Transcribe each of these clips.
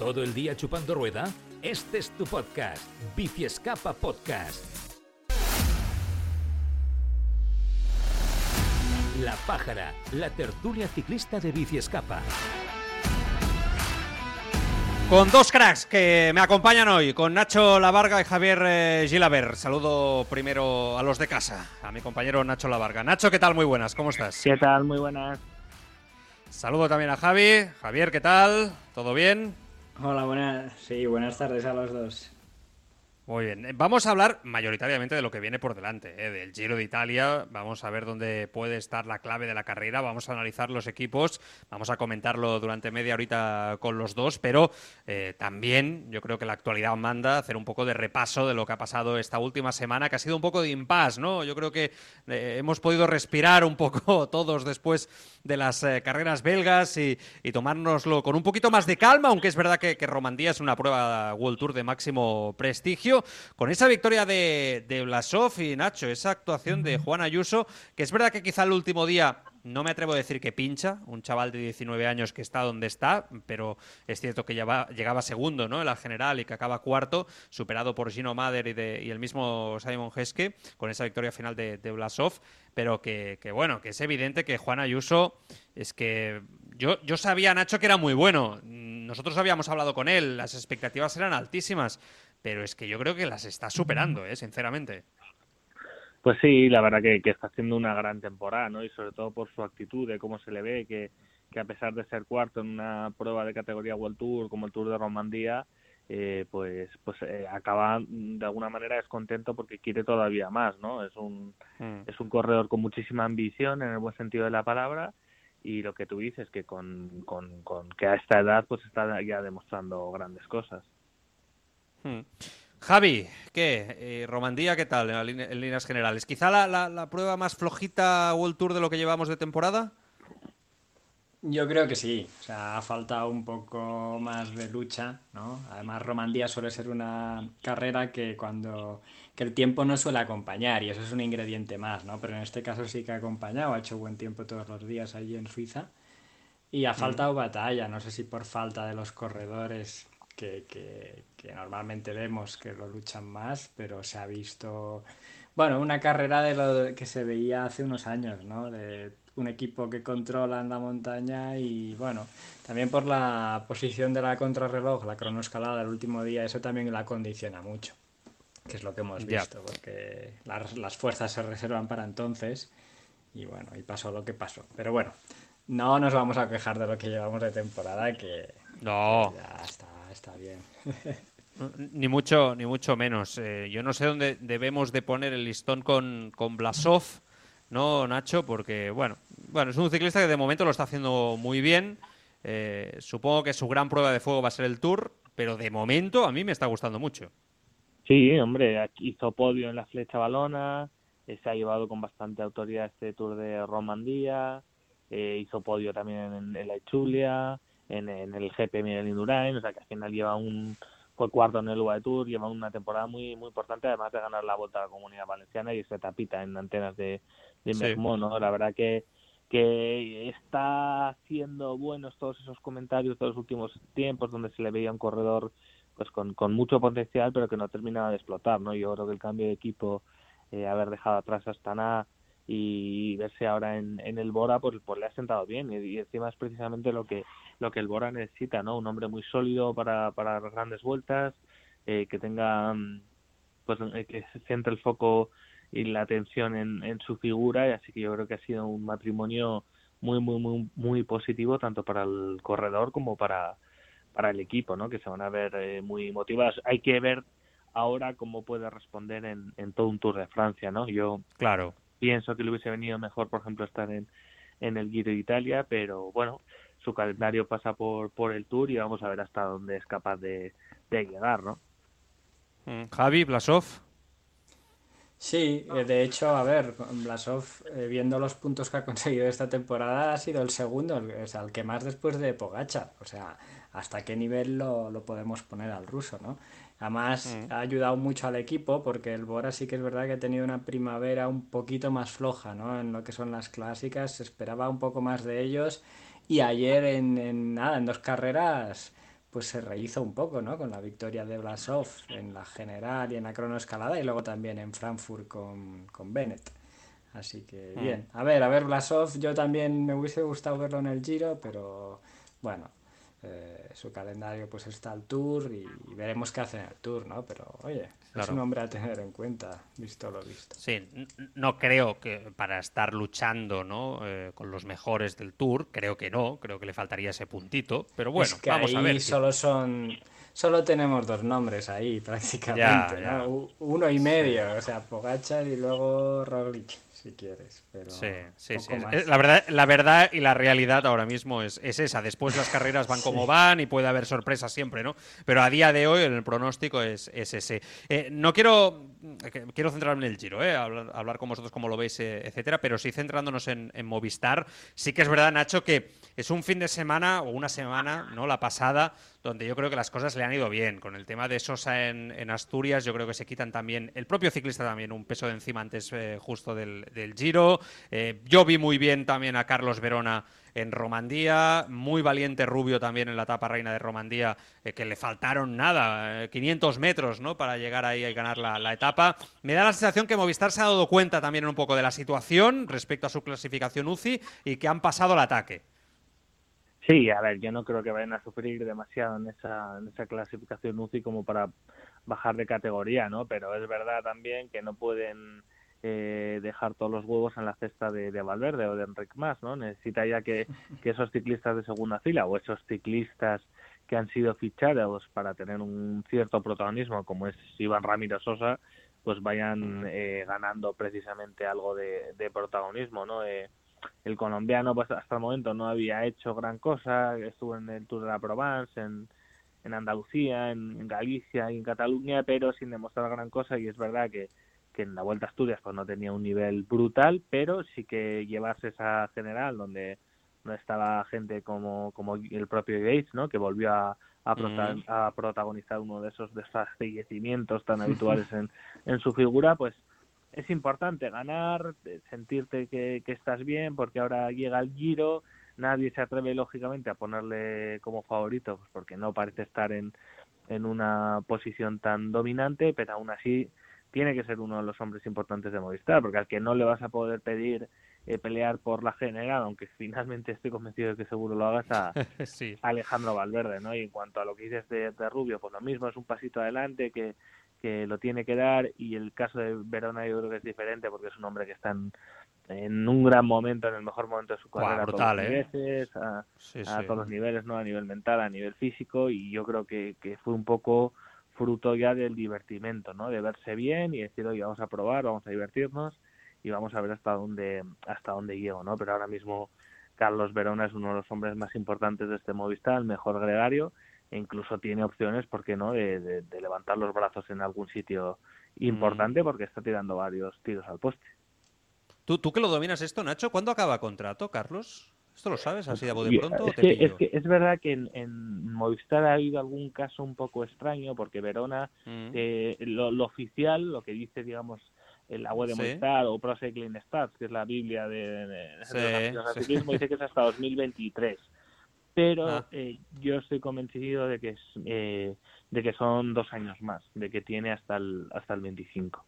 ¿Todo el día chupando rueda? Este es tu podcast, Bici Escapa Podcast. La Pájara, la tertulia ciclista de Bici Escapa. Con dos cracks que me acompañan hoy, con Nacho Lavarga y Javier eh, Gilaber. Saludo primero a los de casa, a mi compañero Nacho Lavarga. Nacho, ¿qué tal? Muy buenas, ¿cómo estás? ¿Qué tal? Muy buenas. Saludo también a Javi. Javier, ¿qué tal? ¿Todo bien? Hola, buenas. Sí, buenas tardes a los dos. Muy bien. Eh, Vamos a hablar mayoritariamente de lo que viene por delante, ¿eh? del Giro de Italia. Vamos a ver dónde puede estar la clave de la carrera. Vamos a analizar los equipos. Vamos a comentarlo durante media horita con los dos. Pero eh, también yo creo que la actualidad manda hacer un poco de repaso de lo que ha pasado esta última semana, que ha sido un poco de impasse, ¿no? Yo creo que eh, hemos podido respirar un poco todos después de las eh, carreras belgas y, y tomárnoslo con un poquito más de calma, aunque es verdad que, que Romandía es una prueba World Tour de máximo prestigio. Con esa victoria de, de Blasov y Nacho, esa actuación de Juan Ayuso, que es verdad que quizá el último día no me atrevo a decir que pincha, un chaval de 19 años que está donde está, pero es cierto que llegaba segundo ¿no? en la general y que acaba cuarto, superado por Gino Mader y, de- y el mismo Simon Heske, con esa victoria final de, de Blasov, pero que, que, bueno, que es evidente que Juan Ayuso es que yo, yo sabía, Nacho, que era muy bueno. Nosotros habíamos hablado con él, las expectativas eran altísimas, pero es que yo creo que las está superando, ¿eh? sinceramente. Pues sí, la verdad que, que está haciendo una gran temporada, ¿no? Y sobre todo por su actitud, de cómo se le ve, que, que a pesar de ser cuarto en una prueba de categoría World Tour, como el Tour de Romandía, eh, pues pues eh, acaba mm, de alguna manera descontento porque quiere todavía más, ¿no? Es un Mm. es un corredor con muchísima ambición en el buen sentido de la palabra y lo que tú dices que con, con, con que a esta edad pues está ya demostrando grandes cosas. Hmm. Javi, ¿qué? Eh, Romandía, ¿qué tal en, líneas generales? ¿Quizá la, la- la prueba más flojita World Tour de lo que llevamos de temporada? Yo creo que sí, o sea, ha faltado un poco más de lucha, ¿no? Además, Romandía suele ser una carrera que cuando que el tiempo no suele acompañar y eso es un ingrediente más, ¿no? Pero en este caso sí que ha acompañado, ha hecho buen tiempo todos los días allí en Suiza y ha faltado batalla, no sé si por falta de los corredores que, que, que normalmente vemos que lo luchan más, pero se ha visto, bueno, una carrera de lo que se veía hace unos años, ¿no? De un equipo que controla en la montaña y bueno, también por la posición de la contrarreloj, la cronoescalada el último día, eso también la condiciona mucho, que es lo que hemos visto, porque las, las fuerzas se reservan para entonces y bueno, y pasó lo que pasó. Pero bueno, no nos vamos a quejar de lo que llevamos de temporada, que No, ya está, está bien. ni mucho, ni mucho menos. Eh, yo no sé dónde debemos de poner el listón con, con Blasov, ¿no, Nacho? Porque, bueno, bueno, es un ciclista que de momento lo está haciendo muy bien. Eh, supongo que su gran prueba de fuego va a ser el Tour, pero de momento a mí me está gustando mucho. Sí, hombre, aquí hizo podio en la flecha balona, eh, se ha llevado con bastante autoridad este Tour de Romandía, eh, hizo podio también en, en la Ichulia, en, en el GP Miguel Indurain, o sea que al final lleva un fue cuarto en el UAE Tour, lleva una temporada muy muy importante, además de ganar la Vuelta a la Comunidad Valenciana y ese tapita en antenas de, de Sí. ¿no? La verdad que que está haciendo buenos todos esos comentarios de los últimos tiempos donde se le veía un corredor pues con, con mucho potencial pero que no terminaba de explotar no yo creo que el cambio de equipo eh, haber dejado atrás a Astana y verse ahora en, en el Bora pues, pues le ha sentado bien. Y, encima es precisamente lo que lo que el Bora necesita no un hombre muy sólido para para las grandes vueltas eh, que tenga mm, pues eh, que se centre el foco y la atención en, en su figura. Y así que yo creo que ha sido un matrimonio muy muy muy muy positivo tanto para el corredor como para para el equipo no que se van a ver eh, muy motivados. Hay que ver ahora cómo puede responder en, en todo un Tour de Francia no yo Claro. Pienso que le hubiese venido mejor por ejemplo estar en en el Giro de Italia pero bueno su calendario pasa por, por el Tour y vamos a ver hasta dónde es capaz de, de llegar, ¿no? Mm, Javi, Blasov. Sí, eh, de hecho, a ver, Blasov, eh, viendo los puntos que ha conseguido esta temporada, ha sido el segundo, o sea, el que más después de Pogacar. O sea, hasta qué nivel lo, lo podemos poner al ruso, ¿no? Además, Mm. ha ayudado mucho al equipo porque el Bora sí que es verdad que ha tenido una primavera un poquito más floja, ¿no? En lo que son las clásicas, se esperaba un poco más de ellos y ayer en, en nada, en dos carreras, pues se rehizo un poco, ¿no? Con la victoria de Blasov en la general y en la cronoescalada y luego también en Frankfurt con, con Bennett. Así que Mm. bien. A ver, a ver, Blasov, yo también me hubiese gustado verlo en el Giro, pero bueno, eh, su calendario pues está al Tour y, y veremos qué hace en el Tour, ¿no? Pero oye, es un hombre a tener en cuenta, visto lo visto. Sí, no creo que para estar luchando ¿no? Eh, con los mejores del Tour, creo que no, creo que le faltaría ese puntito, pero bueno, es que vamos ahí a ver. solo son, solo tenemos dos nombres ahí prácticamente, Ya, ¿no? ya. Uno y medio, o sea, Pogachar y luego Roglic, si quieres, pero Sí, sí, sí. más. La verdad, la verdad y la realidad ahora mismo es, es esa. Después las carreras van como van y puede haber sorpresas siempre, ¿no? Pero a día de hoy el pronóstico es, es ese. Eh, no quiero quiero centrarme en el Giro, ¿eh? Hablar, con vosotros cómo lo veis, eh, etcétera, pero sí centrándonos en, Movistar. Sí que es verdad, Nacho, que es un fin de semana o una semana, ¿no? La pasada, donde yo creo que las cosas le han ido bien. Con el tema de Sosa en, Asturias, yo creo que se quitan también, el propio ciclista también, un peso de encima antes eh, justo del, Giro. Yo vi muy bien también a Carlos Verona en Romandía, muy valiente Rubio también en la etapa reina de Romandía, eh, que le faltaron nada, eh, 500 metros ¿no? para llegar ahí y ganar la, la etapa. Me da la sensación que Movistar se ha dado cuenta también un poco de la situación respecto a su clasificación UCI y que han pasado al ataque. Sí, a ver, yo no creo que vayan a sufrir demasiado en esa, en esa clasificación UCI como para bajar de categoría, ¿no? Pero es verdad también que no pueden eh, dejar todos los huevos en la cesta de, de Valverde o de Enric Mas, ¿no? Necesita ya que, esos ciclistas de segunda fila o esos ciclistas que han sido fichados para tener un cierto protagonismo, como es Iván Ramiro Sosa, pues vayan eh, ganando precisamente algo de, protagonismo, ¿no? Eh, el colombiano pues hasta el momento no había hecho gran cosa, estuvo en el Tour de la Provence, en, Andalucía, en Galicia y en Cataluña, pero sin demostrar gran cosa y es verdad que, que en la Vuelta a Asturias pues no tenía un nivel brutal, pero sí que llevarse esa general donde no estaba gente como, como el propio Gates, ¿no? que volvió a, a, prota- Mm. a protagonizar uno de esos desfallecimientos tan habituales en, en su figura, pues es importante ganar, eh, sentirte que, que estás bien, porque ahora llega el Giro, nadie se atreve lógicamente a ponerle como favorito, pues porque no parece estar en, en una posición tan dominante, pero aún así tiene que ser uno de los hombres importantes de Movistar, porque al que no le vas a poder pedir eh, pelear por la general, aunque finalmente estoy convencido de que seguro lo hagas a, sí. Alejandro Valverde, ¿no? Y en cuanto a lo que dices de, de Rubio, pues lo mismo, es un pasito adelante que, que lo tiene que dar y el caso de Verona yo creo que es diferente porque es un hombre que está en, en un gran momento, en el mejor momento de su carrera brutal, a todos ¿eh? los niveles, a, Sí, a sí. todos los niveles, ¿no? A nivel mental, a nivel físico y yo creo que, que fue un poco fruto ya del divertimento, ¿no? De verse bien y decir, oye, vamos a probar, vamos a divertirnos y vamos a ver hasta dónde hasta dónde llego, ¿no? Pero ahora mismo Carlos Verona es uno de los hombres más importantes de este Movistar, el mejor gregario, e incluso tiene opciones, ¿por qué no?, de, de- de levantar los brazos en algún sitio importante porque está tirando varios tiros al poste. ¿Tú, ¿Tú que lo dominas esto, Nacho? ¿Cuándo acaba contrato, Carlos? ¿Esto lo sabes así de pronto o es, te que, pillo? es que es verdad que en, en Movistar ha habido algún caso un poco extraño porque Verona, Mm. eh, lo, lo oficial, lo que dice, digamos, la web de Sí. Movistar o Pro Cycling Stats, que es la Biblia de, de- de Sí, los sí. ciclismo, dice que es hasta 2023. Pero Ah. eh, yo estoy convencido de que es, eh, de que son dos años más, de que tiene hasta el hasta el 25.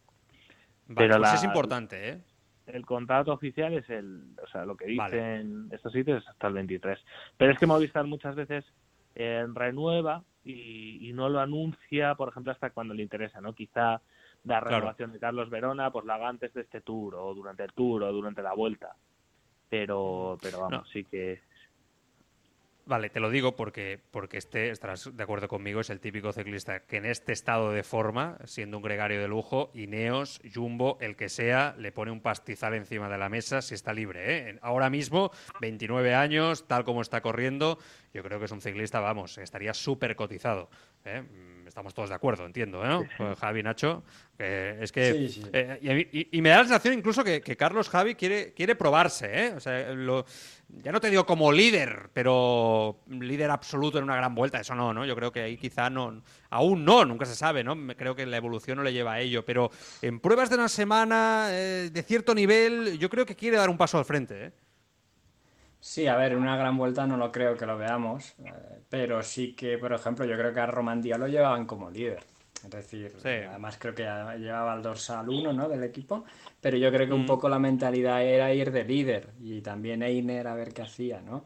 Vale, pero pues la- es importante, ¿eh? El contrato oficial es el, o sea, lo que dicen Vale. estos sitios es hasta el 23. Pero es que Movistar muchas veces eh, renueva y, y no lo anuncia, por ejemplo, hasta cuando le interesa, ¿no? Quizá la Claro. renovación de Carlos Verona, pues la haga antes de este tour o durante el tour o durante la vuelta. Pero, pero vamos, sí que Vale, te lo digo porque, porque este, estarás de acuerdo conmigo, es el típico ciclista que en este estado de forma, siendo un gregario de lujo, Ineos, Jumbo, el que sea, le pone un pastizal encima de la mesa si está libre. ¿eh? Ahora mismo, 29 años, tal como está corriendo, yo creo que es un ciclista, vamos, estaría súper cotizado. ¿eh? estamos todos de acuerdo, entiendo, ¿no? Pues Javi, Nacho, es que... Eh, y, me da la sensación incluso que, Carlos Javi quiere, quiere probarse, ¿eh? O sea, ya no te digo como líder, pero líder absoluto en una gran vuelta, eso no, ¿no? Yo creo que ahí quizá no... Aún no, nunca se sabe, ¿no? Creo que la evolución no le lleva a ello, pero en pruebas de una semana eh, de cierto nivel, yo creo que quiere dar un paso al frente, ¿eh? Sí, a ver, una gran vuelta no lo creo que lo veamos, eh, pero sí que, por ejemplo, yo creo que a Romandía lo llevaban como líder. Es decir, además creo que llevaba el dorsal 1 ¿no? del equipo, pero yo creo que un mm. poco la mentalidad era ir de líder y también Einer a ver qué hacía, ¿no?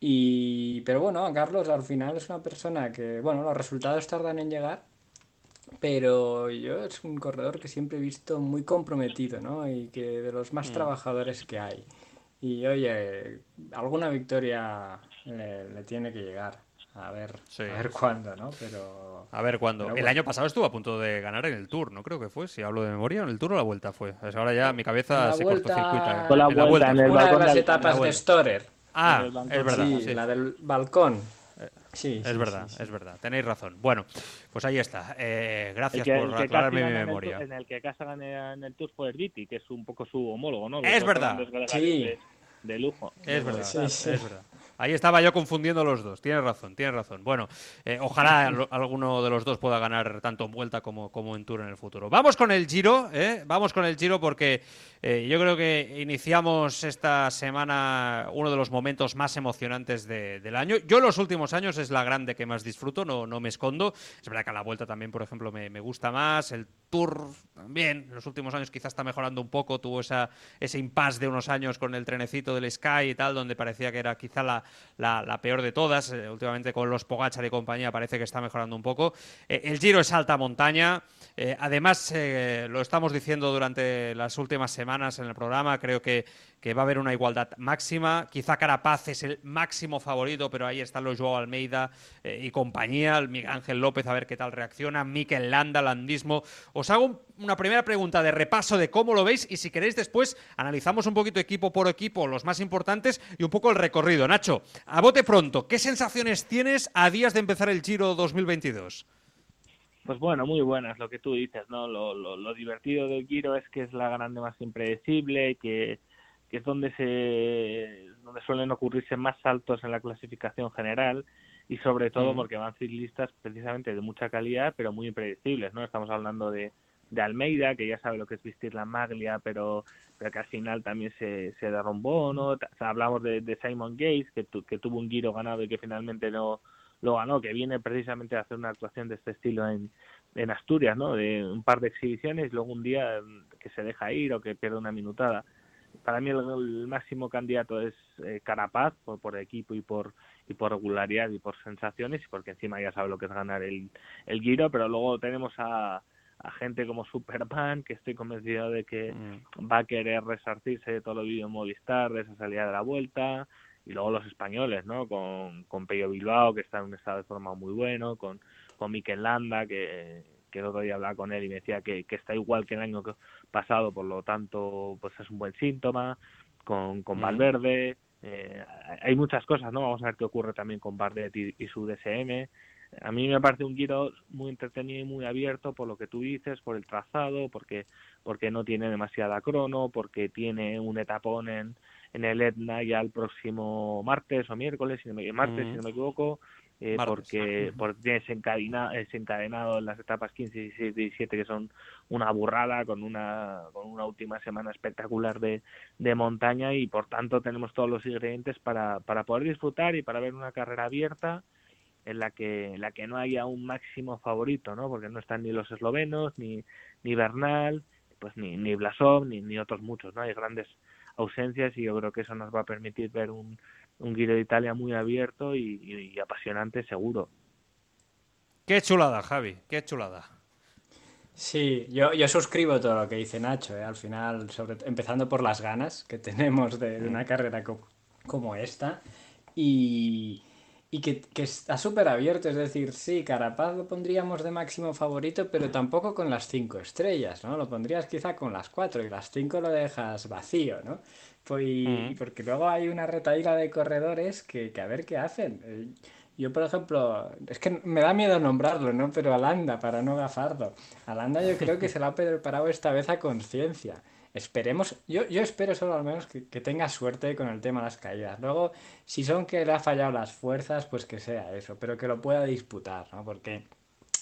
Y, pero bueno, Carlos al final es una persona que, bueno, los resultados tardan en llegar, pero yo es un corredor que siempre he visto muy comprometido, ¿no? Y que de los más mm. trabajadores que hay. Y oye, alguna victoria le, tiene que llegar. A ver, a ver cuándo, ¿no? Pero. A ver cuándo. El año pasado estuvo a punto de ganar en el Tour, ¿no? Creo que fue, si hablo de memoria, en el Tour o la vuelta fue. ahora ya mi cabeza se cortocircuita. Con la, vuelta, en el Una de las etapas de Storer. Ah, es verdad. Sí, la del balcón. Sí, es verdad, es verdad. Tenéis razón. Bueno, pues ahí está. Eh, gracias por aclararme mi memoria. En el, que Casa gana en el Tour fue Viti, que es un poco su homólogo, ¿no? es verdad. Sí. De, lujo. Es verdad, es verdad. Ahí estaba yo confundiendo los dos. Tienes razón, tienes razón. Bueno, eh, ojalá alguno de los dos pueda ganar tanto en vuelta como, como en tour en el futuro. Vamos con el Giro, ¿eh? Vamos con el Giro porque eh, yo creo que iniciamos esta semana uno de los momentos más emocionantes del año. Yo los últimos años es la grande que más disfruto, no, no me escondo. Es verdad que a la vuelta también, por ejemplo, me, gusta más. El Tour también, en los últimos años quizás está mejorando un poco. Tuvo esa, ese impasse de unos años con el trenecito del Sky y tal, donde parecía que era quizá la la, peor de todas. Eh, últimamente con los Pogacha de compañía parece que está mejorando un poco. Eh, el Giro es alta montaña. Eh, además, lo estamos diciendo durante las últimas semanas en el programa, creo que, va a haber una igualdad máxima. Quizá Carapaz es el máximo favorito, pero ahí están los Joao Almeida y compañía, el Miguel Ángel López, a ver qué tal reacciona, Mikel Landa, Landismo. Os hago una primera pregunta de repaso de cómo lo veis y si queréis después analizamos un poquito equipo por equipo, los más importantes y un poco el recorrido. Nacho, a bote pronto, ¿qué sensaciones tienes a días de empezar el Giro 2022? Pues bueno, muy buenas, lo que tú dices, ¿no? Lo, divertido del Giro es que es la grande más impredecible, que, que es donde se donde suelen ocurrirse más saltos en la clasificación general y sobre todo mm. porque van ciclistas precisamente de mucha calidad pero muy impredecibles, ¿no? Estamos hablando de, de Almeida, que ya sabe lo que es vestir la maglia, pero, pero que al final también se, se derrumbó, ¿no? hablamos de, Simon Gates, que, que tuvo un giro ganado y que finalmente no lo ganó, que viene precisamente a hacer una actuación de este estilo en, en Asturias, ¿no? De un par de exhibiciones y luego un día que se deja ir o que pierde una minutada. Para mí el, máximo candidato es eh, Carapaz por, por equipo y por y por regularidad y por sensaciones y porque encima ya sabe lo que es ganar el, el Giro, pero luego tenemos a, a gente como Superman, que estoy convencido de que mm. va a querer resarcirse de todo el vídeo Movistar, de esa salida de la vuelta, y luego los españoles, ¿no? Con, con Peyo Bilbao, que está en un estado de forma muy bueno, con, con Mikel Landa, que, que el otro día hablaba con él y me decía que, que está igual que el año pasado, por lo tanto, pues es un buen síntoma, con, con. Valverde, eh, hay muchas cosas, ¿no? Vamos a ver qué ocurre también con Bardet y, y su DSM, a mí me parece un giro muy entretenido y muy abierto por lo que tú dices, por el trazado, porque porque no tiene demasiada crono, porque tiene un etapón en, en el Etna ya el próximo martes o miércoles, si no me, martes, si no me equivoco, eh, porque, porque tiene desencadenado, en las etapas 15, 16, 17 que son una burrada con una, con una última semana espectacular de, de montaña y por tanto tenemos todos los ingredientes para, para poder disfrutar y para ver una carrera abierta en la que la que no haya un máximo favorito, ¿no? Porque no están ni los eslovenos, ni, ni Bernal, pues ni, ni Blasov, ni, ni otros muchos, ¿no? Hay grandes ausencias y yo creo que eso nos va a permitir ver un, un Giro de Italia muy abierto y, apasionante seguro. Qué chulada, Javi, qué chulada. Sí, yo, yo suscribo todo lo que dice Nacho, ¿eh? al final, sobre, empezando por las ganas que tenemos de, una carrera como esta. Y, y que, está súper abierto. Es decir, sí, Carapaz lo pondríamos de máximo favorito, pero tampoco con las cinco estrellas, ¿no? Lo pondrías quizá con las cuatro y las cinco lo dejas vacío, ¿no? Pues, mm. Porque luego hay una retaíla de corredores que, que a ver qué hacen. Eh, yo, por ejemplo, es que me da miedo nombrarlo, ¿no? Pero Alanda, para no gafarlo. Alanda yo creo que se lo ha preparado esta vez a conciencia. Esperemos, yo, yo espero solo al menos que, tenga suerte con el tema de las caídas. Luego, si son que le ha fallado las fuerzas, pues que sea eso, pero que lo pueda disputar, ¿no? Porque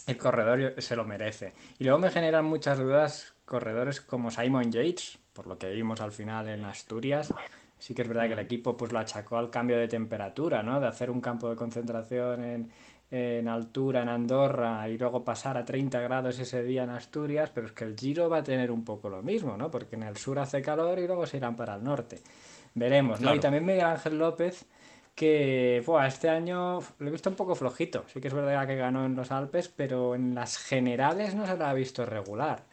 el corredor se lo merece. Y luego me generan muchas dudas corredores como Simon Yates, por lo que vimos al final en Asturias. Sí que es verdad que el equipo pues lo achacó al cambio de temperatura, ¿no? De hacer un campo de concentración en, en altura en Andorra y luego pasar a 30 grados ese día en Asturias, pero es que el Giro va a tener un poco lo mismo, ¿no? Porque en el sur hace calor y luego se irán para el norte. Veremos, ¿no? Y también Miguel Ángel López, que este año lo he visto un poco flojito. Sí que es verdad que ganó en los Alpes, pero en las generales no se lo ha visto regular.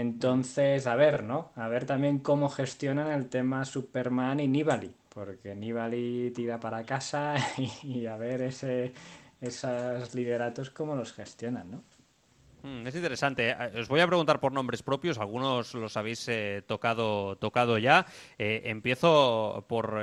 Entonces, a ver, ¿no? A ver también cómo gestionan el tema Superman y Nibali, porque Nibali tira para casa y a ver ese esos lideratos, cómo los gestionan, ¿no? Mm, es interesante. Eh. Os voy a preguntar por nombres propios. Algunos los habéis eh, tocado, tocado ya. Eh, empiezo por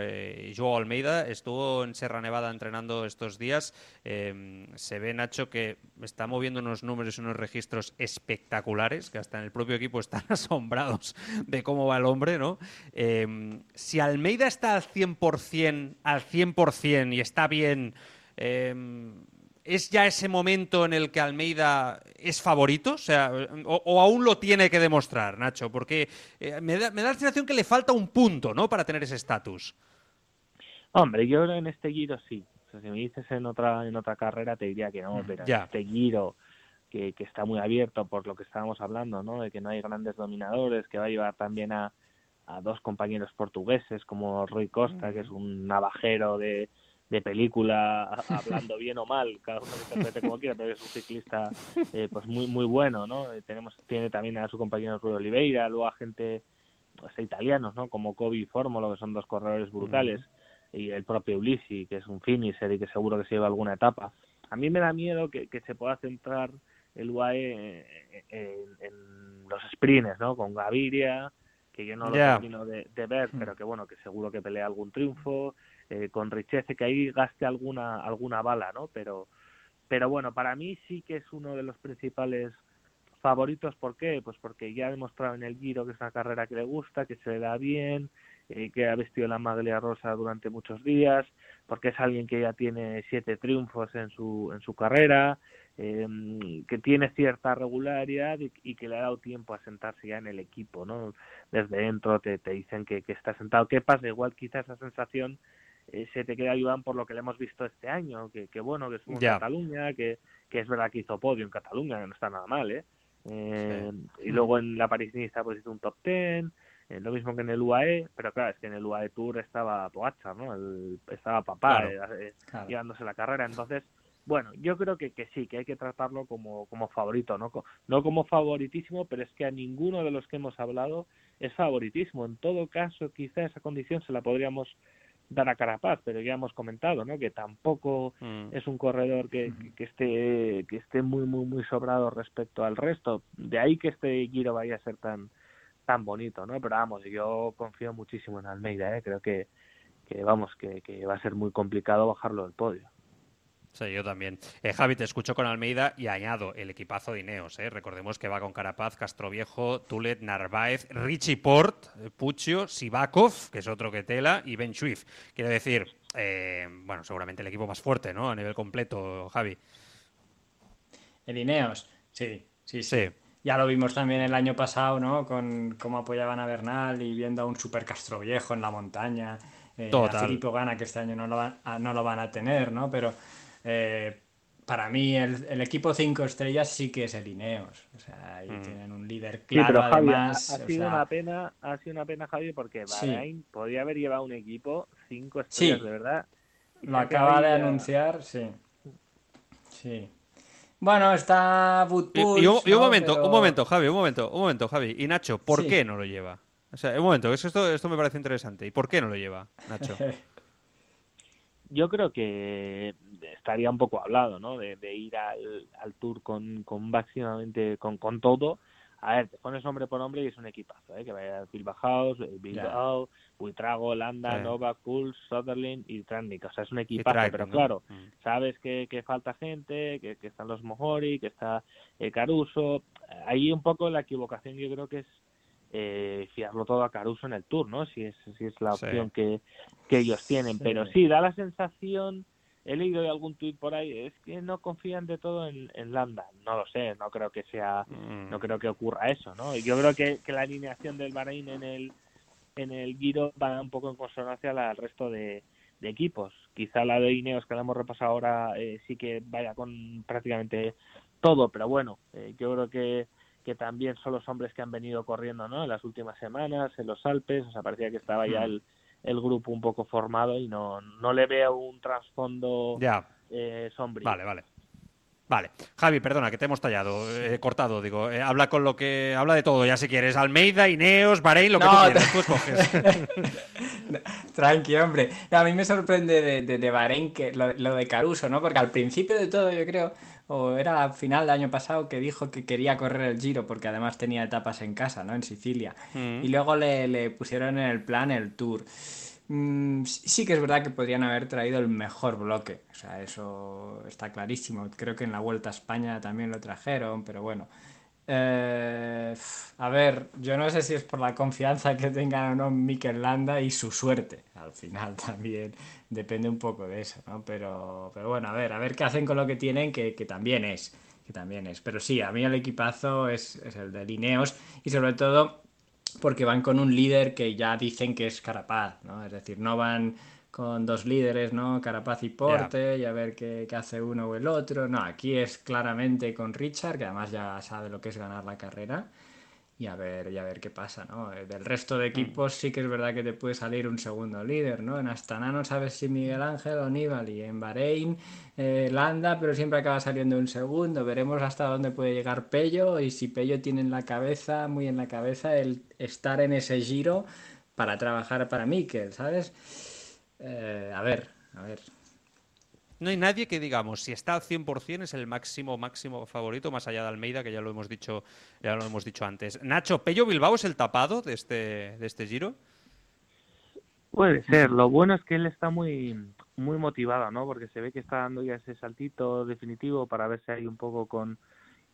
Joao Almeida. Estuvo en Serra Nevada entrenando estos días. Em, se ve, Nacho, que está moviendo unos números y unos registros espectaculares, que hasta en el propio equipo están asombrados de cómo va el hombre, ¿no? Em, si Almeida está al 100%, al 100% y está bien Em, ¿Es ya ese momento en el que Almeida es favorito? O, sea, o, aún lo tiene que demostrar, Nacho? Porque eh, me, da, la sensación que le falta un punto, ¿no? Para tener ese estatus. Hombre, yo en este giro sí. si me dices en otra en otra carrera te diría que no, pero en este giro que, está muy abierto por lo que estábamos hablando, ¿no? De que no hay grandes dominadores, que va a llevar también a, a dos compañeros portugueses como Rui Costa, que es un navajero de, de película hablando bien o mal, cada uno lo interprete como quiera, pero es un ciclista eh, pues muy muy bueno, ¿no? Eh, tenemos tiene también a su compañero Rui Oliveira, luego a gente pues, italianos, ¿no? Como Kobe y Fórmolo, que son dos corredores brutales, y el propio Ulisi, que es un finisher y que seguro que se lleva alguna etapa. A mí me da miedo que, que se pueda centrar el UAE en, los sprints, ¿no? Con Gaviria, que yo no lo termino de, de, ver, mm. pero que bueno, que seguro que pelea algún triunfo, eh, con Richeze que ahí gaste alguna alguna bala, ¿no? Pero pero bueno, para mí sí que es uno de los principales favoritos. ¿Por qué? Pues porque ya ha demostrado en el Giro que es una carrera que le gusta, que se le da bien, eh, que ha vestido la maglia rosa durante muchos días, porque es alguien que ya tiene siete triunfos en su en su carrera, eh, que tiene cierta regularidad y, que le ha dado tiempo a sentarse ya en el equipo, ¿no? Desde dentro te, te dicen que, que está sentado. ¿Qué pasa? Igual quizás esa sensación se te queda Iván por lo que le hemos visto este año, que, que bueno, que estuvo en Cataluña, que, que es verdad que hizo podio en Cataluña, que no está nada mal, ¿eh? eh y luego en la París-Niza pues hizo un top ten, eh, lo mismo que en el UAE, pero claro, es que en el UAE Tour estaba Pogacar, ¿no? estaba papá llevándose la carrera, entonces bueno, yo creo que, que sí, que hay que tratarlo como, como favorito, ¿no? no como favoritísimo, pero es que a ninguno de los que hemos hablado es favoritismo. En todo caso, quizá esa condición se la podríamos dar a Carapaz, pero ya hemos comentado, ¿no? Que tampoco mm. es un corredor que, que, esté que esté muy muy muy sobrado respecto al resto. De ahí que este Giro vaya a ser tan tan bonito, ¿no? Pero vamos, yo confío muchísimo en Almeida, ¿eh? Creo que que vamos que, que va a ser muy complicado bajarlo del podio. Sí, yo también. Eh, Javi, te escucho con Almeida y añado el equipazo de Ineos. Eh. Recordemos que va con Carapaz, Castroviejo, Tulet, Narváez, Richie Port, eh, Puccio, Sivakov, que es otro que tela, y Ben Swift. Quiero decir, eh, bueno, seguramente el equipo más fuerte, ¿no? A nivel completo, Javi. El Ineos, sí, sí, sí. Ya lo vimos también el año pasado, ¿no? Con cómo apoyaban a Bernal y viendo a un super Castroviejo en la montaña. Total. A Filippo Gana, que este año no lo, van, no lo van a tener, ¿no? Pero eh, para mí el, equipo cinco estrellas sí que es el Ineos. O sea, ahí mm. tienen un líder claro. además, ha, sido una pena, ha sido una pena, Javi, porque Bahrain podía haber llevado un equipo cinco estrellas, de verdad. Lo acaba de anunciar, sí. Sí. Bueno, está y, un, momento, un momento, Javi, un momento, un momento, Javi. Y Nacho, ¿por qué no lo lleva? O sea, un momento, esto, esto me parece interesante. ¿Y por qué no lo lleva, Nacho? yo creo que estaría un poco hablado, ¿no? De, ir al, Tour con, con máximamente, con, con todo. A ver, te pones hombre por hombre y es un equipazo, ¿eh? Que vaya Bilbao House, eh, Bilbao, Buitrago, Landa, Nova, Puls, Sutherland y Trannik. O sea, es un equipazo, pero claro, mm. sabes que, que, falta gente, que, que están los Mohori, que está eh, Caruso. Ahí un poco la equivocación yo creo que es eh, fiarlo todo a Caruso en el tour, ¿no? Si es, si es la opción que, que, ellos tienen. Pero sí, da la sensación, he leído de algún tuit por ahí, es que no confían de todo en, en Landa. No lo sé, no creo que sea, mm. no creo que ocurra eso, ¿no? Yo creo que, que la alineación del Bahrein en el, en el Giro va un poco en consonancia al resto de, de equipos. Quizá la de Ineos que la hemos repasado ahora eh, sí que vaya con prácticamente todo, pero bueno, eh, yo creo que que también son los hombres que han venido corriendo ¿no? en las últimas semanas, en los Alpes, o sea, parecía que estaba ya mm. el, el grupo un poco formado y no, no le veo un trasfondo ya. Eh, sombrío. Vale, vale. Vale, Javi, perdona, que te hemos tallado, eh, cortado, digo, eh, habla con lo que, habla de todo, ya si quieres, Almeida, Ineos, Bahrein, lo que tú quieras, tú escoges. Tranqui, hombre. a mí me sorprende de, de, Bahrein que lo, lo, de Caruso, ¿no? Porque al principio de todo, yo creo, o era al final del año pasado que dijo que quería correr el Giro porque además tenía etapas en casa, ¿no? En Sicilia. Mm. Y luego le, le, pusieron en el plan el Tour. Mm, sí que es verdad que podrían haber traído el mejor bloque, o sea, eso está clarísimo. Creo que en la Vuelta a España también lo trajeron, pero bueno. Eh, a ver, yo no sé si es por la confianza que tengan o no Mikel Landa y su suerte. Al final también depende un poco de eso, ¿no? Pero, pero bueno, a ver, a ver qué hacen con lo que tienen, que, que también es. Que también es. Pero sí, a mí el equipazo es, es el de Lineos y sobre todo porque van con un líder que ya dicen que es Carapaz, ¿no? Es decir, no van con dos líderes, ¿no? Carapaz y Porte, y a ver qué, hace uno o el otro. No, aquí es claramente con Richard, que además ya sabe lo que es ganar la carrera. Y a ver, y a ver qué pasa, ¿no? Eh, del resto de equipos sí que es verdad que te puede salir un segundo líder, ¿no? En Astana no sabes si Miguel Ángel o Aníbal, y en Bahrein eh, Landa, pero siempre acaba saliendo un segundo. Veremos hasta dónde puede llegar Pello y si Pello tiene en la cabeza, muy en la cabeza, el estar en ese giro para trabajar para Mikel, ¿sabes? Eh, a ver, a ver. No hay nadie que digamos, si está al 100% es el máximo, máximo favorito, más allá de Almeida, que ya lo hemos dicho, ya lo hemos dicho antes. Nacho, ¿Pello Bilbao es el tapado de este, de este giro? Puede ser. Lo bueno es que él está muy, muy motivado, ¿no? Porque se ve que está dando ya ese saltito definitivo para verse ahí un poco con,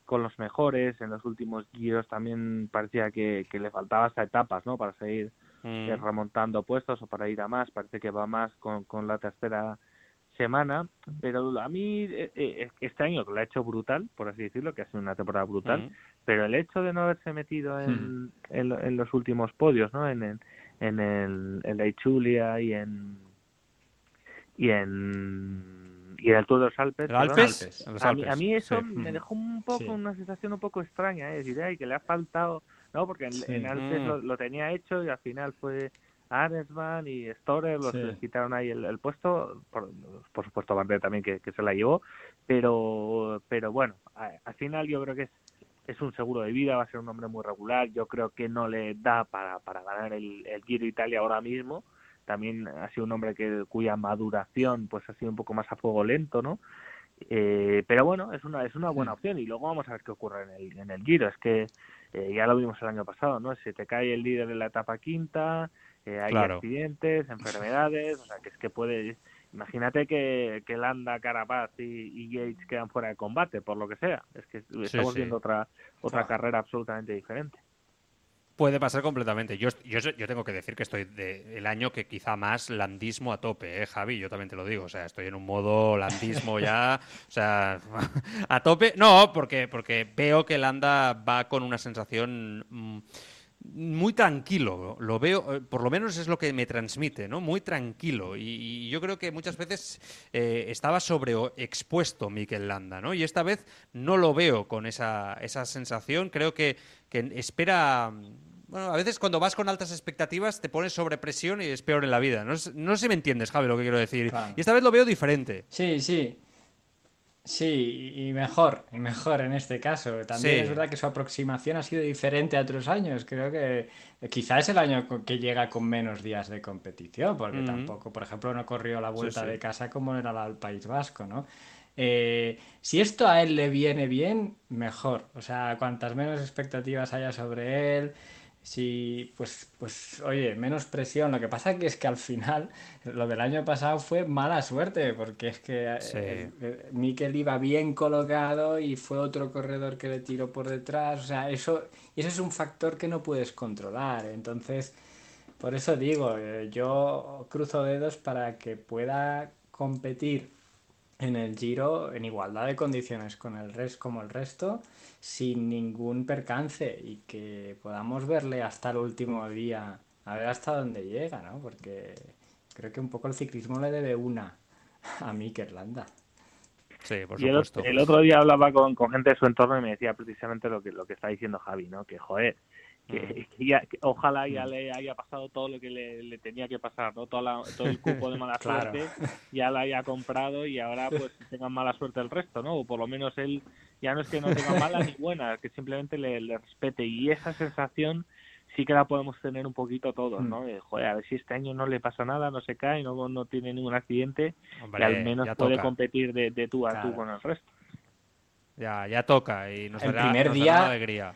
con los mejores. En los últimos giros también parecía que, que le faltaba hasta etapas, ¿no? Para seguir Mm. remontando puestos o para ir a más. Parece que va más con, con la tercera semana, pero a mí eh, eh, este año lo ha hecho brutal, por así decirlo, que ha sido una temporada brutal, mm. pero el hecho de no haberse metido en, mm. en, los últimos podios, ¿no? En, en, en el en la Ichulia y en y en y en el Tour de los Alpes, Alpes? A, mí, eso me dejó un poco una sensación un poco extraña, ¿eh? es decir, que le ha faltado ¿no? Porque en, Alpes mm. lo, tenía hecho y al final fue Arensman y Storer los que quitaron ahí el, puesto, por, por, supuesto Bardet también que, se la llevó, pero pero bueno, al final yo creo que es, es un seguro de vida, va a ser un hombre muy regular, yo creo que no le da para, para ganar el, el Giro Italia ahora mismo, también ha sido un hombre que cuya maduración pues ha sido un poco más a fuego lento, ¿no? Eh, pero bueno, es una es una buena opción y luego vamos a ver qué ocurre en el, en el Giro. Es que eh, ya lo vimos el año pasado, ¿no? Se te cae el líder en la etapa quinta, eh, hay accidentes, enfermedades, o sea, que es que puede... Imagínate que, que Landa, Carapaz y, y, Gates quedan fuera de combate, por lo que sea. Es que estamos viendo otra, otra carrera absolutamente diferente. Puede pasar completamente. Yo, yo, yo tengo que decir que estoy de, el año que quizá más landismo a tope, ¿eh, Javi? Yo también te lo digo. O sea, estoy en un modo landismo ya. O sea, a tope. No, porque, porque veo que Landa va con una sensación. Mm, muy tranquilo, lo veo, eh, por lo menos es lo que me transmite, ¿no? Muy tranquilo. Y, yo creo que muchas veces eh, estaba sobreexpuesto Mikel Landa, ¿no? Y esta vez no lo veo con esa, esa sensación. Creo que, que espera bueno, a veces cuando vas con altas expectativas te pones sobre presión y es peor en la vida. No, sé si me entiendes, Javi, lo que quiero decir. Y esta vez lo veo diferente. Sí, sí. Sí, y mejor, y mejor en este caso. También es verdad que su aproximación ha sido diferente a otros años. Creo que quizá es el año que llega con menos días de competición, porque tampoco, por ejemplo, no corrió la vuelta de casa como era la del País Vasco, ¿no? Eh, si esto a él le viene bien, mejor. O sea, cuantas menos expectativas haya sobre él, Sí, pues, pues oye, menos presión. Lo que pasa que es que al final lo del año pasado fue mala suerte, porque es que eh, eh, Mikel iba bien colocado y fue otro corredor que le tiró por detrás. O sea, eso, eso es un factor que no puedes controlar. Entonces, por eso digo, eh, yo cruzo dedos para que pueda competir en el Giro en igualdad de condiciones con el resto como el resto sin ningún percance y que podamos verle hasta el último día a ver hasta dónde llega, ¿no? Porque creo que un poco el ciclismo le debe una a Mikel Landa. Sí, por supuesto. el, otro día hablaba con, con, gente de su entorno y me decía precisamente lo que lo que está diciendo Javi, ¿no? Que joder, que, ojalá ya le haya pasado todo lo que le, tenía que pasar, ¿no? Todo, todo el cupo de mala suerte ya la haya comprado y ahora pues tenga mala suerte el resto, ¿no? O por lo menos él ya no es que no tenga mala ni buena, que simplemente le, respete y esa sensación sí que la podemos tener un poquito todos, ¿no? Mm. joder, a ver si este año no le pasa nada, no se cae, no, no tiene ningún accidente y al menos puede competir de, de, tú a tú con el resto. Ya, ya toca y nos el primer día, alegría.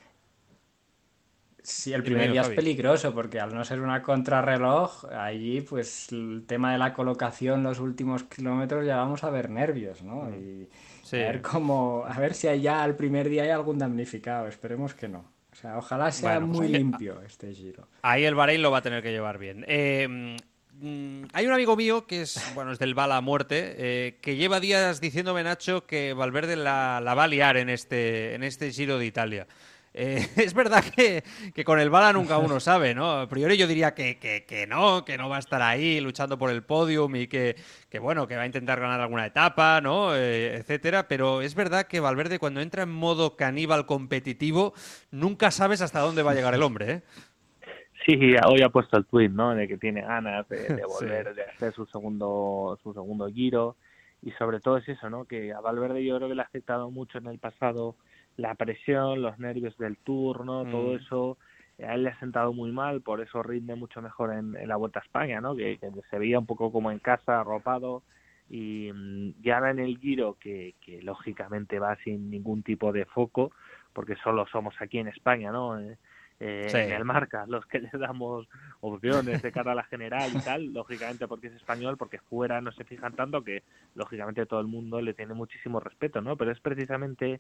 Sí, el primer día es peligroso porque al no ser una contrarreloj, allí pues el tema de la colocación los últimos kilómetros ya vamos a ver nervios, ¿no? Mm. Y a ver cómo, a ver si allá al primer día hay algún damnificado, esperemos que no. O sea, ojalá sea pues muy limpio este giro. Ahí el Bahrein lo va a tener que llevar bien. Eh, mm, hay un amigo mío que es, bueno, es del bala a muerte, eh, que lleva días diciéndome, Nacho, que Valverde la, la va a liar en este, en este Giro de Italia. Eh, es verdad que, con el bala nunca uno sabe, ¿no? A priori yo diría que, que, no, que no va a estar ahí luchando por el podium y que, bueno, que va a intentar ganar alguna etapa, ¿no? Eh, etcétera. Pero es verdad que Valverde cuando entra en modo caníbal competitivo, nunca sabes hasta dónde va a llegar el hombre, ¿eh? Sí, hoy ha puesto el tweet, ¿no? De que tiene ganas de, volver, de hacer su segundo, su segundo giro. Y sobre todo es eso, ¿no? Que a Valverde yo creo que le ha afectado mucho en el pasado la presión, los nervios del turno, todo mm. eso a él le ha sentado muy mal, por eso rinde mucho mejor en, la Vuelta a España, ¿no? Que, se veía un poco como en casa, arropado, y, mm, ya ahora en el Giro, que, que, lógicamente va sin ningún tipo de foco, porque solo somos aquí en España, ¿no? Eh, eh, en el marca, los que le damos opciones de cara a la general y tal, lógicamente porque es español, porque fuera no se fijan tanto que lógicamente todo el mundo le tiene muchísimo respeto, ¿no? Pero es precisamente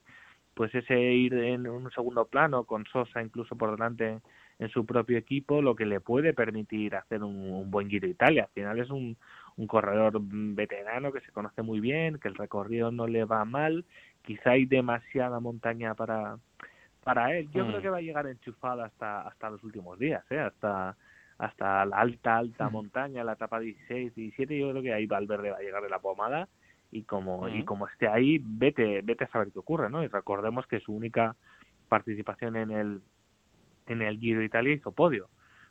pues ese ir en un segundo plano con Sosa incluso por delante en su propio equipo lo que le puede permitir hacer un, buen Giro Italia. Al final es un, un corredor veterano que se conoce muy bien, que el recorrido no le va mal, quizá hay demasiada montaña para para él. Yo creo mm. que va a llegar enchufada hasta hasta los últimos días, ¿eh? hasta hasta la alta alta mm. montaña, la etapa 16, 17, yo creo que ahí Valverde va a llegar de la pomada y como y como esté ahí vete vete a saber qué ocurre no y recordemos que su única participación en el en el Giro Italia hizo podio.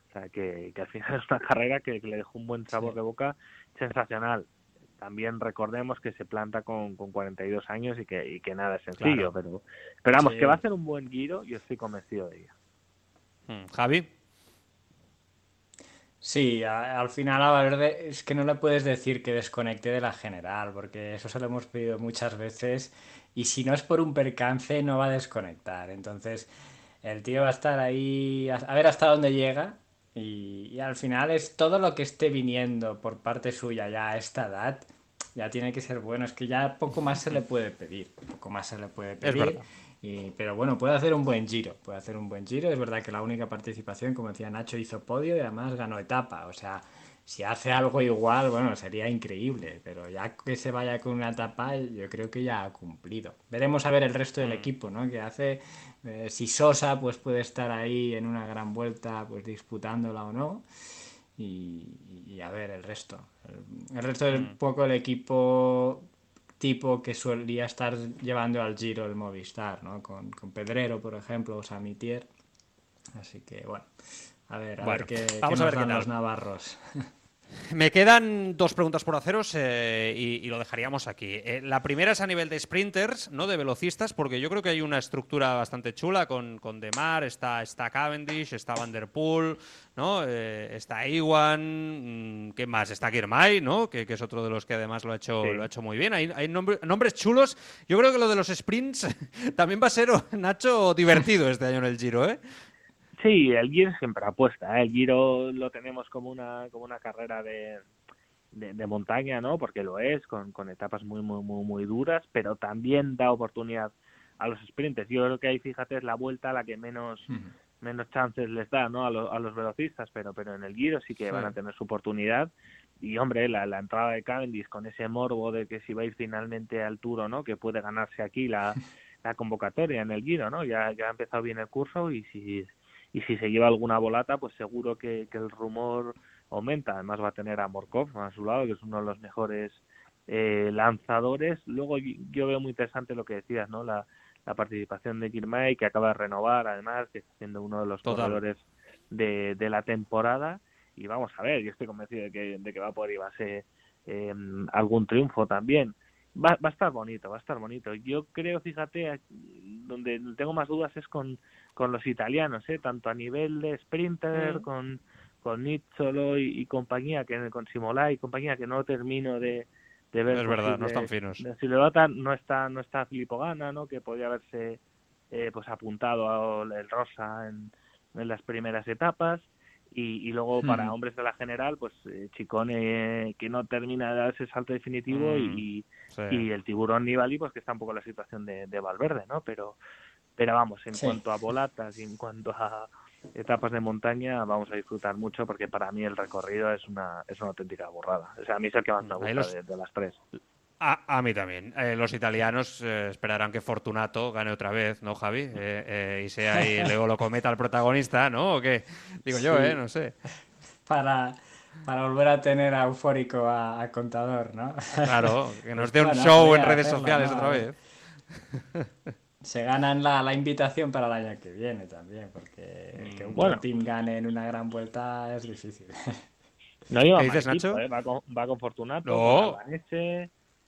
O sea que, al final es una carrera que, le dejó un buen sabor de boca sensacional. También recordemos que se planta con, con 42 años y que, y que nada es sencillo pero esperamos que va a ser un buen Giro y estoy convencido de ello. Hmm. Javi Sí, al final a Valverde es que no le puedes decir que desconecte de la general, porque eso se lo hemos pedido muchas veces y si no es por un percance no va a desconectar. Entonces el tío va a estar ahí a, ver hasta dónde llega y, al final es todo lo que esté viniendo por parte suya ya a esta edad, ya tiene que ser bueno. Es que ya poco más se le puede pedir, poco más se le puede pedir pero bueno, puede hacer un buen giro, puede hacer un buen giro. Es verdad que la única participación, como decía Nacho, hizo podio y además ganó etapa. O sea, si hace algo igual, bueno, sería increíble. Pero ya que se vaya con una etapa, yo creo que ya ha cumplido. Veremos a ver el resto del mm. equipo, ¿no? Que hace, eh, si Sosa pues puede estar ahí en una gran vuelta, pues disputándola o no. Y, a ver el resto. El, resto es un mm. poco el equipo tipo que solía estar llevando al Giro el Movistar, ¿no? Con, Pedrero, por ejemplo, o Samitier. Así que, bueno, a ver, a ver qué, vamos a ver qué los navarros. Me quedan dos preguntas por haceros eh, y, lo dejaríamos aquí. Eh, la primera es a nivel de sprinters, no de velocistas, porque yo creo que hay una estructura bastante chula con, con Demar, está, está Cavendish, está Van Der Poel, ¿no? Eh, está Iwan, mm, ¿qué más? Está Girmay, ¿no? Que, es otro de los que además lo ha hecho, lo ha hecho muy bien. Hay, hay nombres chulos. Yo creo que lo de los sprints también va a ser, Nacho, divertido este año en el Giro, ¿eh? Sí, el Giro siempre apuesta. ¿eh? El Giro lo tenemos como una, como una carrera de, de, montaña, ¿no? Porque lo es, con, con etapas muy, muy, muy, muy duras, pero también da oportunidad a los sprints. Yo creo que ahí, fíjate, es la vuelta a la que menos, menos chances les da, ¿no? A, a los velocistas, pero, pero en el Giro sí que van a tener su oportunidad. Y, hombre, la, la entrada de Cavendish con ese morbo de que si va a ir finalmente al Tour o no, que puede ganarse aquí la, la convocatoria en el Giro, ¿no? Ya, ya ha empezado bien el curso y si y si se lleva alguna volata, pues seguro que, el rumor aumenta. Además va a tener a Morkov a su lado, que es uno de los mejores eh, lanzadores. Luego yo veo muy interesante lo que decías, ¿no? La, participación de Girmay, que acaba de renovar, además, que está siendo uno de los corredores de, de la temporada. Y vamos a ver, yo estoy convencido de que, de que va a poder llevarse eh, algún triunfo también. Va, va a estar bonito, va a estar bonito. Yo creo, fíjate, donde tengo más dudas es con con los italianos, ¿eh? tanto a nivel de sprinter, con, con Nizzolo y, compañía, que con Simolá y compañía, que no termino de, de ver. Es verdad, no están finos. no está, no está Filippo Gana, ¿no? que podría haberse eh, pues apuntado al el Rosa en, en, las primeras etapas. Y, y luego para hombres de la general, pues eh, Chicone que no termina de dar ese salto definitivo y, y el tiburón Nibali, pues que está un poco la situación de, de Valverde, ¿no? Pero pero vamos, en cuanto a volatas y en cuanto a etapas de montaña, vamos a disfrutar mucho porque para mí el recorrido es una, es una auténtica burrada. O sea, a mí es el que más me gusta de, las tres. A, mí también. Eh, los italianos eh, esperarán que Fortunato gane otra vez, ¿no, Javi? Eh, y sea ahí luego lo cometa el protagonista, ¿no? ¿O qué? Digo yo, ¿eh? No sé. Para, para volver a tener a eufórico a, Contador, ¿no? Claro, que nos dé un show en redes sociales otra vez se ganan la, la, invitación para el año que viene también, porque mm, que un buen team gane en una gran vuelta es difícil. No lleva ¿Qué dices, Nacho? ¿eh? va, con, va con Fortunato, no. con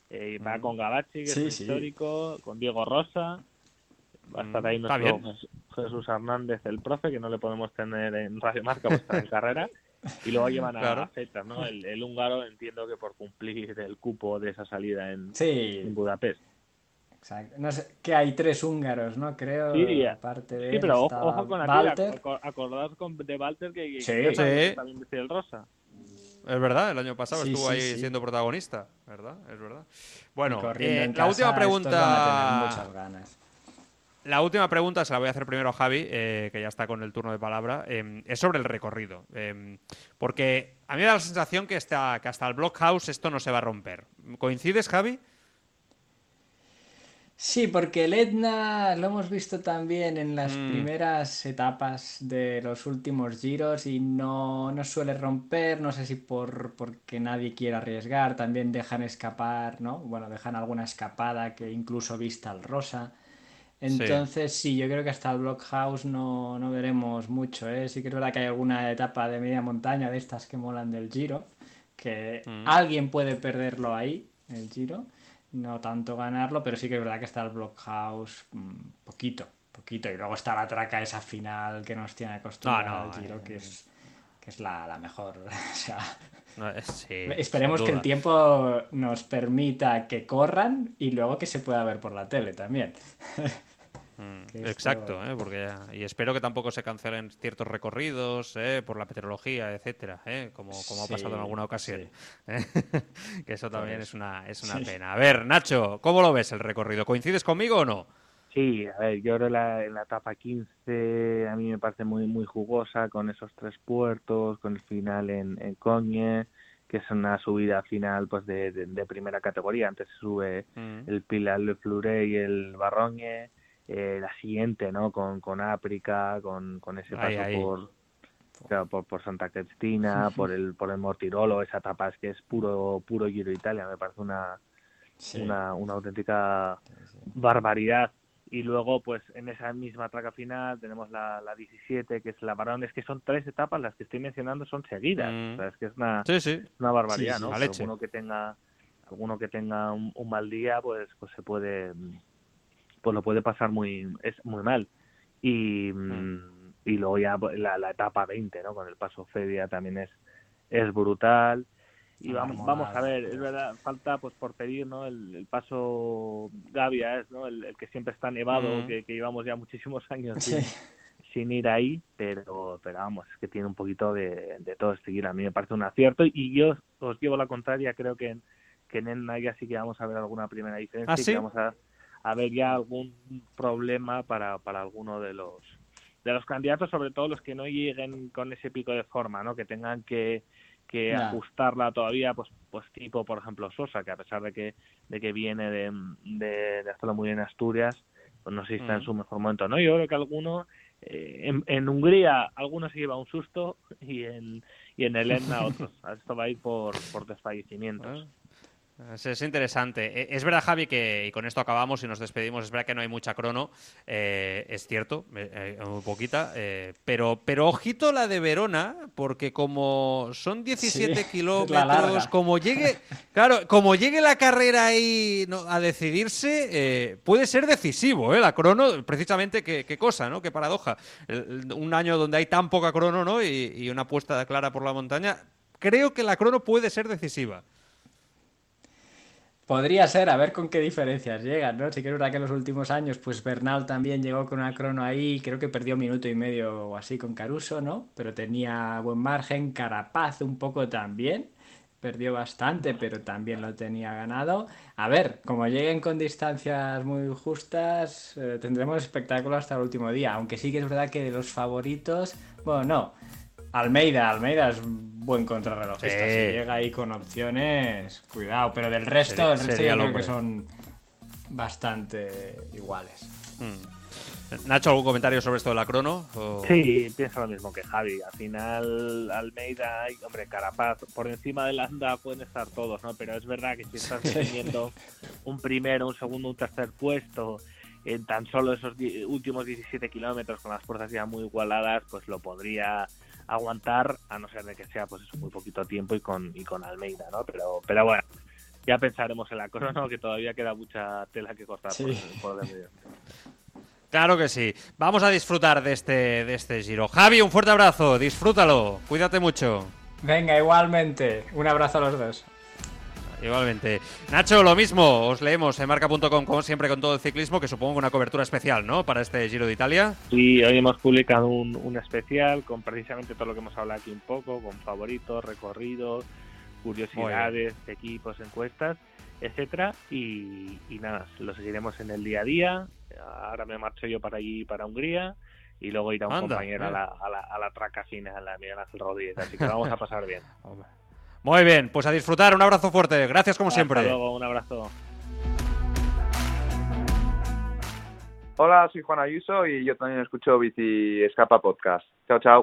eh, va mm. con Gabachi, que es histórico, con Diego Rosa. Va a estar mm, ahí nuestro Jesús Hernández, el profe, que no le podemos tener en Radio Marca, pues está en carrera. Y luego llevan a claro. ¿no? El, el, húngaro entiendo que por cumplir el cupo de esa salida en, en Budapest. Exacto. No sé, que hay tres húngaros, ¿no? Creo. Sí, aparte de sí pero ojo, con Walter. Acordad de Walter que, sí. también decía el Rosa. Es verdad, el año pasado estuvo ahí siendo protagonista, ¿verdad? Es verdad. Bueno, eh, la última pregunta. Muchas ganas. La última pregunta se la voy a hacer primero a Javi, eh, que ya está con el turno de palabra. Eh, es sobre el recorrido. porque a mí me da la sensación que hasta, que hasta el Blockhouse esto no se va a romper. ¿Coincides, Javi? Sí, porque el Etna lo hemos visto también en las mm. primeras etapas de los últimos giros y no, no suele romper, no sé si por porque nadie quiere arriesgar, también dejan escapar, ¿no? Bueno, dejan alguna escapada que incluso vista al rosa. Entonces, sí. yo creo que hasta el Blockhouse no, no veremos mucho, ¿eh? Sí que es verdad que hay alguna etapa de media montaña de estas que molan del giro, que mm. alguien puede perderlo ahí, el giro no tanto ganarlo, pero sí que es verdad que está el Blockhouse mm, poquito, poquito. Y luego está la traca esa final que nos tiene acostumbrados al Giro, que es, que es la, mejor. esperemos que el tiempo nos permita que corran y luego que se pueda ver por la tele también. Mm, exacto, ¿eh? porque y espero que tampoco se cancelen ciertos recorridos ¿eh? por la meteorología, etcétera, ¿eh? como, como ha pasado en alguna ocasión. que eso también es una, es una pena. A ver, Nacho, ¿cómo lo ves el recorrido? ¿Coincides conmigo o no? Sí, a ver, yo creo la, en la etapa 15 a mí me parece muy muy jugosa con esos tres puertos, con el final en, en Coñe, que es una subida final pues de, de, primera categoría. Antes se sube mm. el Pilar Le Fleuret y el Barroñe eh, la siguiente, ¿no? Con, con África, con, con ese paso Por, por, Santa Cristina, por el por el Mortirolo, esa etapa es que es puro puro Giro Italia, me parece una una, una auténtica barbaridad. y luego pues en esa misma traca final tenemos la, la 17 que es la varón es que son tres etapas las que estoy mencionando son seguidas. Mm. o sea, es que es una, Sí, una barbaridad no alguno que tenga alguno que tenga un, un mal día pues pues se puede pues lo puede pasar muy es muy mal y mm, y luego ya pues, la, la etapa 20 no con el paso Fedia también es es brutal y vamos, vamos a ver, es verdad, falta pues por pedir, ¿no? El, el paso Gavia es, ¿no? El, el que siempre está nevado, Mm. que, que llevamos ya muchísimos años Sí. sin, sin ir ahí, pero, pero vamos, es que tiene un poquito de, de todo este. A mí me parece un acierto y yo os llevo la contraria, creo que en, que en Enna ya sí que vamos a ver alguna primera diferencia ¿Ah, sí? que vamos a, a ver ya algún problema para, para alguno de los de los candidatos, sobre todo los que no lleguen con ese pico de forma, ¿no? Que tengan que que ajustarla todavía, pues, pues tipo, por ejemplo, Sosa, que a pesar de que, de que viene de, de, de hacerlo muy bien en Asturias, pues no sé si está en Mm. su mejor momento, ¿no? Yo creo que alguno, eh, en, en Hungría, alguno se lleva un susto y en, y en el Etna otros. Esto va a ir por, por desfallecimientos. Es, es interesante. E- Es verdad, Javi, que y con esto acabamos y nos despedimos. Es verdad que no hay mucha crono, eh, es cierto, eh, eh, muy poquita. eh, pero, pero ojito la de Verona, porque como son 17 Sí, es la kilómetros, como llegue, claro, como llegue la carrera ahí ¿no? a decidirse, eh, puede ser decisivo, ¿eh? La crono, precisamente, qué, qué cosa, ¿no? Qué paradoja. El- un año donde hay tan poca crono, ¿no? Y, y una apuesta clara por la montaña. Creo que la crono puede ser decisiva. Podría ser, a ver con qué diferencias llegan, ¿no? Sí que es verdad que en los últimos años, pues Bernal también llegó con una crono ahí, creo que perdió un minuto y medio o así con Caruso, ¿no? Pero tenía buen margen, Carapaz un poco también, perdió bastante, pero también lo tenía ganado. A ver, como lleguen con distancias muy justas, eh, tendremos espectáculo hasta el último día, aunque sí que es verdad que de los favoritos, bueno, no. Almeida, Almeida es buen contrarrelojista. Sí. Si llega ahí con opciones, cuidado. Pero del resto, Sería- el resto yo creo que son bastante iguales. Mm. Nacho, ¿algún comentario sobre esto de la crono? O- Sí, pienso lo mismo que Javi. Al final, Almeida y, hombre, Carapaz, por encima de Landa pueden estar todos, ¿no? Pero es verdad que si estás teniendo un primero, un segundo, un tercer puesto en tan solo esos últimos 17 kilómetros con las fuerzas ya muy igualadas, pues lo podría aguantar, a no ser de que sea pues eso, muy poquito tiempo y con, y con Almeida, ¿no? Pero, pero bueno, ya pensaremos en la crono, que todavía queda mucha tela que cortar Sí. por, por el medio. Claro que sí. Vamos a disfrutar de este, de este giro. Javi, un fuerte abrazo. Disfrútalo. Cuídate mucho. Venga, igualmente. Un abrazo a los dos. Igualmente. Nacho, lo mismo. Os leemos en marca.com, como siempre, con todo el ciclismo, que supongo una cobertura especial, ¿no? Para este Giro de Italia. Y hoy hemos publicado un, un especial con precisamente todo lo que hemos hablado aquí un poco, con favoritos, recorridos, curiosidades, equipos, encuestas, etcétera. Y, y nada, lo seguiremos en el día a día. Ahora me marcho yo para allí, para Hungría, y luego irá un Anda, compañero a la, a, la, a la traca final, a Miguel Ángel Rodríguez. Así que vamos a pasar bien. Muy bien, pues a disfrutar. Un abrazo fuerte. Gracias como siempre. Hasta luego, un abrazo. Hola, soy Juan Ayuso y yo también escucho Bici Escapa Podcast. Chao, chao.